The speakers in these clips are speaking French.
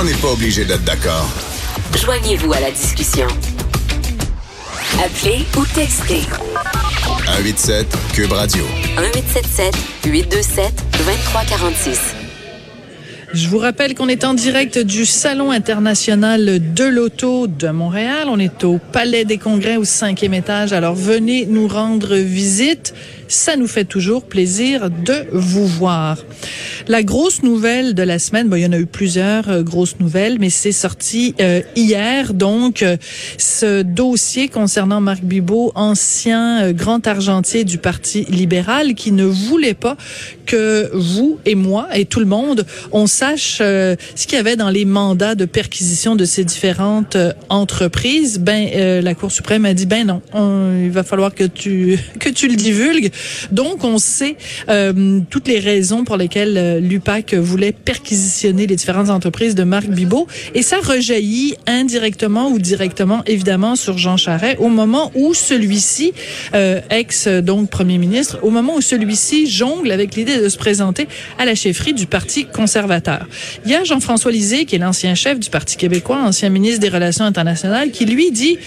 On n'est pas obligé d'être d'accord. Joignez-vous à la discussion. Appelez ou textez. 187 Cube Radio. 1877 827 2346. Je vous rappelle qu'on est en direct du Salon international de l'auto de Montréal. On est au Palais des Congrès au cinquième étage. Alors venez nous rendre visite. Ça nous fait toujours plaisir de vous voir. La grosse nouvelle de la semaine, bon, il y en a eu plusieurs euh, grosses nouvelles, mais c'est sorti euh, hier. Donc, euh, ce dossier concernant Marc Bibot, ancien grand argentier du Parti libéral, qui ne voulait pas que vous et moi et tout le monde, on sache ce qu'il y avait dans les mandats de perquisition de ces différentes entreprises. Ben, la Cour suprême a dit, ben non, il va falloir que tu que tu le divulgues. Donc, on sait toutes les raisons pour lesquelles l'UPAC voulait perquisitionner les différentes entreprises de Marc Bibot. Et ça rejaillit indirectement ou directement, évidemment, sur Jean Charest au moment où celui-ci, euh, ex donc premier ministre, au moment où celui-ci jongle avec l'idée de se présenter à la chefferie du Parti conservateur. Il y a Jean-François Lisée, qui est l'ancien chef du Parti québécois, ancien ministre des Relations internationales, qui lui dit,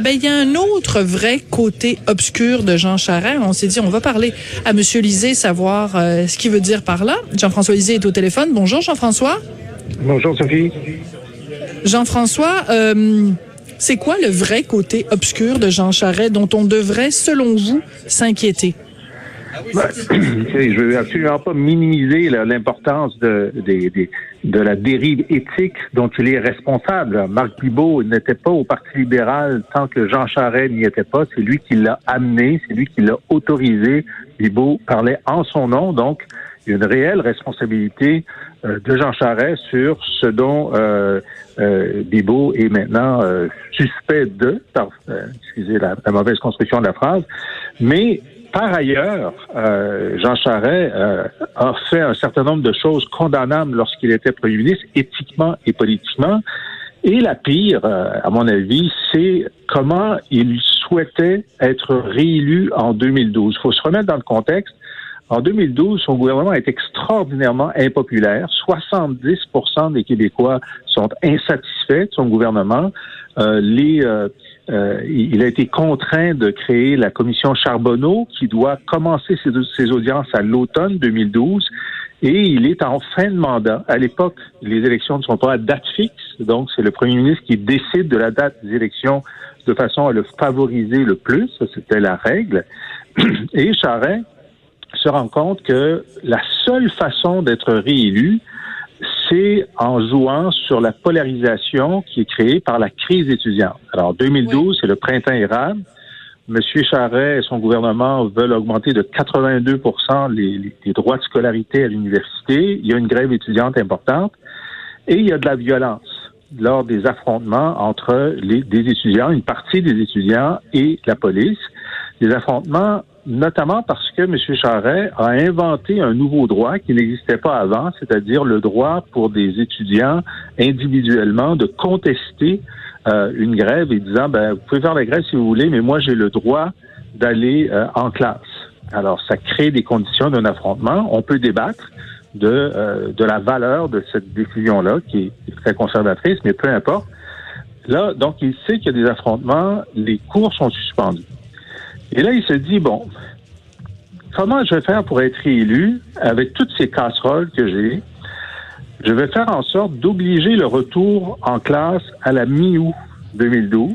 ben il y a un autre vrai côté obscur de Jean Charest. On s'est dit, on va parler à Monsieur Lisée, savoir euh, ce qu'il veut dire par là. Jean-François Lisée est au téléphone. Bonjour, Jean-François. Bonjour, Sophie. Jean-François, euh, c'est quoi le vrai côté obscur de Jean Charest dont on devrait, selon vous, s'inquiéter? Ben, je veux absolument pas minimiser l'importance de, la dérive éthique dont il est responsable. Marc Bibot n'était pas au Parti libéral tant que Jean Charest n'y était pas. C'est lui qui l'a amené, c'est lui qui l'a autorisé. Bibot parlait en son nom, donc il y a une réelle responsabilité euh, de Jean Charest sur ce dont euh, euh Bibo est maintenant euh, suspect de, excusez la, mauvaise construction de la phrase, mais par ailleurs, Jean Charest a fait un certain nombre de choses condamnables lorsqu'il était Premier ministre, éthiquement et politiquement. Et la pire, à mon avis, c'est comment il souhaitait être réélu en 2012. Il faut se remettre dans le contexte. En 2012, son gouvernement est extraordinairement impopulaire. 70% des Québécois sont insatisfaits de son gouvernement. Euh, euh, euh, il a été contraint de créer la commission Charbonneau qui doit commencer ses, audiences à l'automne 2012 et il est en fin de mandat. À l'époque, les élections ne sont pas à date fixe, donc c'est le premier ministre qui décide de la date des élections de façon à le favoriser le plus. C'était la règle. Et Charest se rend compte que la seule façon d'être réélu, c'est en jouant sur la polarisation qui est créée par la crise étudiante. Alors, 2012, c'est le printemps érable. Monsieur Charret et son gouvernement veulent augmenter de 82 les, les, droits de scolarité à l'université. Il y a une grève étudiante importante et il y a de la violence lors des affrontements entre les, des étudiants, une partie des étudiants et la police. Des affrontements notamment parce que M. Charret a inventé un nouveau droit qui n'existait pas avant, c'est-à-dire le droit pour des étudiants individuellement de contester euh, une grève et disant, ben, vous pouvez faire la grève si vous voulez, mais moi j'ai le droit d'aller euh, en classe. Alors, ça crée des conditions d'un affrontement. On peut débattre de, euh, de la valeur de cette décision-là, qui est très conservatrice, mais peu importe. Là, donc, il sait qu'il y a des affrontements, les cours sont suspendus. Et là, il se dit, bon, comment je vais faire pour être élu avec toutes ces casseroles que j'ai? Je vais faire en sorte d'obliger le retour en classe à la mi-août 2012.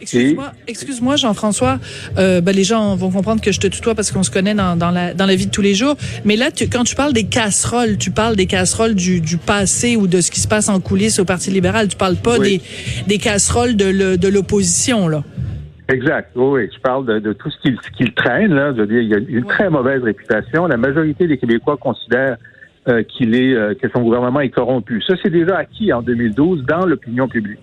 Excuse-moi, excuse-moi Jean-François. Euh, ben, les gens vont comprendre que je te tutoie parce qu'on se connaît dans, dans, la, dans la vie de tous les jours. Mais là, tu, quand tu parles des casseroles, tu parles des casseroles du, du passé ou de ce qui se passe en coulisses au Parti libéral. Tu parles pas des, des casseroles de l'opposition, là. Exact. Oui, Je parle de, tout ce qu'il traîne. Là. Je veux dire, il y a une très mauvaise réputation. La majorité des Québécois considèrent euh, qu'il est euh, que son gouvernement est corrompu. Ça, c'est déjà acquis en 2012 dans l'opinion publique.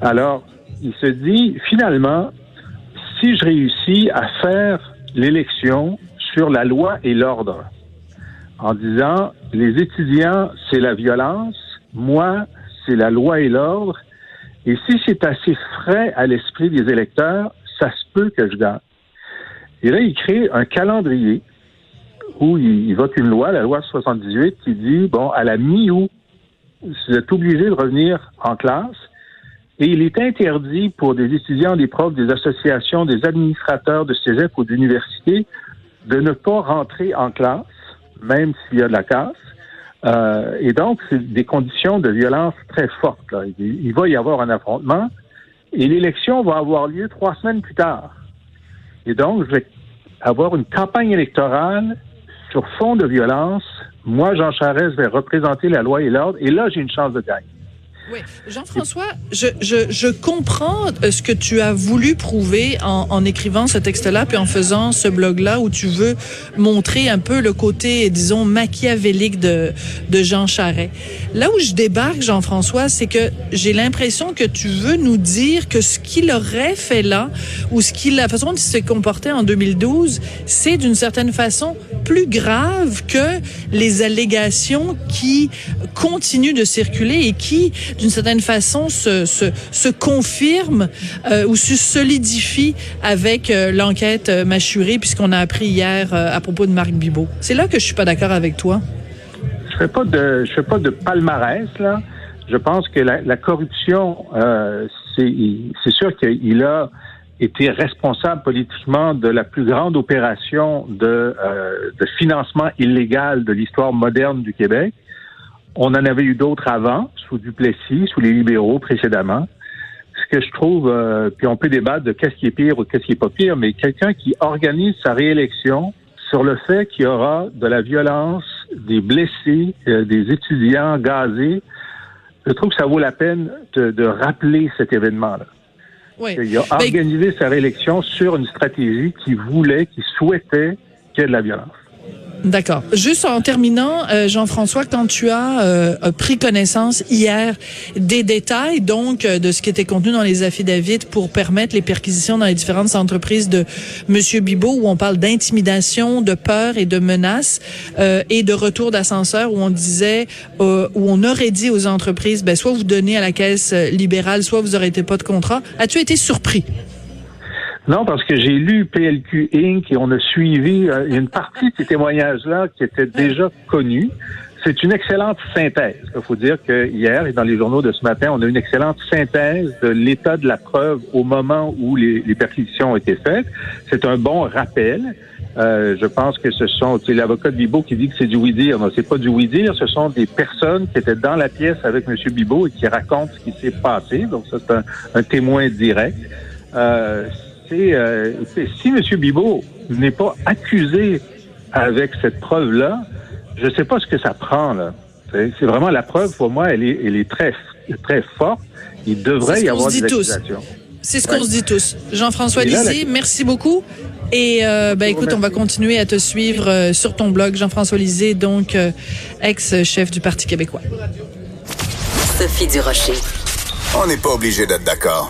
Alors, il se dit finalement, si je réussis à faire l'élection sur la loi et l'ordre, en disant les étudiants, c'est la violence, moi, c'est la loi et l'ordre, et si c'est assez frais à l'esprit des électeurs, ça se peut que je gagne. Et là, il crée un calendrier où il, vote une loi, la loi 78, qui dit, bon, à la mi-août vous êtes obligé de revenir en classe et il est interdit pour des étudiants, des profs, des associations, des administrateurs de cégep ou d'université de ne pas rentrer en classe, même s'il y a de la casse. Euh, et donc, c'est des conditions de violence très fortes. Là. Il, il, va y avoir un affrontement et l'élection va avoir lieu trois semaines plus tard. Et donc, je vais avoir une campagne électorale sur fond de violence. Moi, Jean Charest, vais représenter la loi et l'ordre et là, j'ai une chance de gagner. Oui, Jean-François, je, je, je, comprends euh, ce que tu as voulu prouver en, en écrivant ce texte-là, puis en faisant ce blog-là où tu veux montrer un peu le côté, disons, machiavélique de, de Jean Charest. Là où je débarque, Jean-François, c'est que j'ai l'impression que tu veux nous dire que ce qu'il aurait fait là, ou ce qu'il, la façon dont il s'est comporté en 2012, c'est d'une certaine façon plus grave que les allégations qui continuent de circuler et qui d'une certaine façon, se, se, se confirme euh, ou se solidifie avec euh, l'enquête euh, mâchurée, puisqu'on a appris hier euh, à propos de Marc Bibot. C'est là que je suis pas d'accord avec toi. Je fais pas de, je fais pas de palmarès là. Je pense que la, la corruption, c'est sûr qu'il a été responsable politiquement de la plus grande opération de, euh, de financement illégal de l'histoire moderne du Québec. On en avait eu d'autres avant, sous Duplessis, sous les libéraux précédemment. Ce que je trouve, euh, puis on peut débattre de qu'est-ce qui est pire ou qu'est-ce qui est pas pire, mais quelqu'un qui organise sa réélection sur le fait qu'il y aura de la violence, des blessés, euh, des étudiants gazés, je trouve que ça vaut la peine de, de rappeler cet événement-là. Oui. Il a organisé sa réélection sur une stratégie qui voulait, qui souhaitait qu'il y ait de la violence. D'accord. Juste en terminant, euh, Jean-François, quand tu as euh, pris connaissance hier des détails, donc, euh, de ce qui était contenu dans les affidavits pour permettre les perquisitions dans les différentes entreprises de Monsieur Bibot, où on parle d'intimidation, de peur et de menaces, euh, et de retour d'ascenseur, où on disait, où on aurait dit aux entreprises, ben, soit vous donnez à la caisse libérale, soit vous n'aurez pas de contrat. As-tu été surpris? Non, parce que j'ai lu PLQ Inc. et on a suivi euh, une partie de ces témoignages-là qui étaient déjà connus. C'est une excellente synthèse. Il faut dire que hier et dans les journaux de ce matin, on a une excellente synthèse de l'état de la preuve au moment où les, perquisitions ont été faites. C'est un bon rappel. Euh, je pense que ce sont, c'est l'avocat de Bibot qui dit que c'est du oui-dire. Non, c'est pas du oui-dire. Ce sont des personnes qui étaient dans la pièce avec M. Bibot et qui racontent ce qui s'est passé. Donc, ça, c'est un, un témoin direct. Euh, euh, si M. Bibot n'est pas accusé avec cette preuve-là, je ne sais pas ce que ça prend. là. C'est vraiment la preuve, pour moi, elle est, elle est très, très forte. Il devrait y avoir des accusations. C'est ce qu'on se dit tous. Jean-François Lisée, la... merci beaucoup. Et euh, ben écoute, on va continuer à te suivre euh, sur ton blog, Jean-François Lisée, donc euh, ex-chef du Parti québécois. Sophie Durocher. On n'est pas obligé d'être d'accord.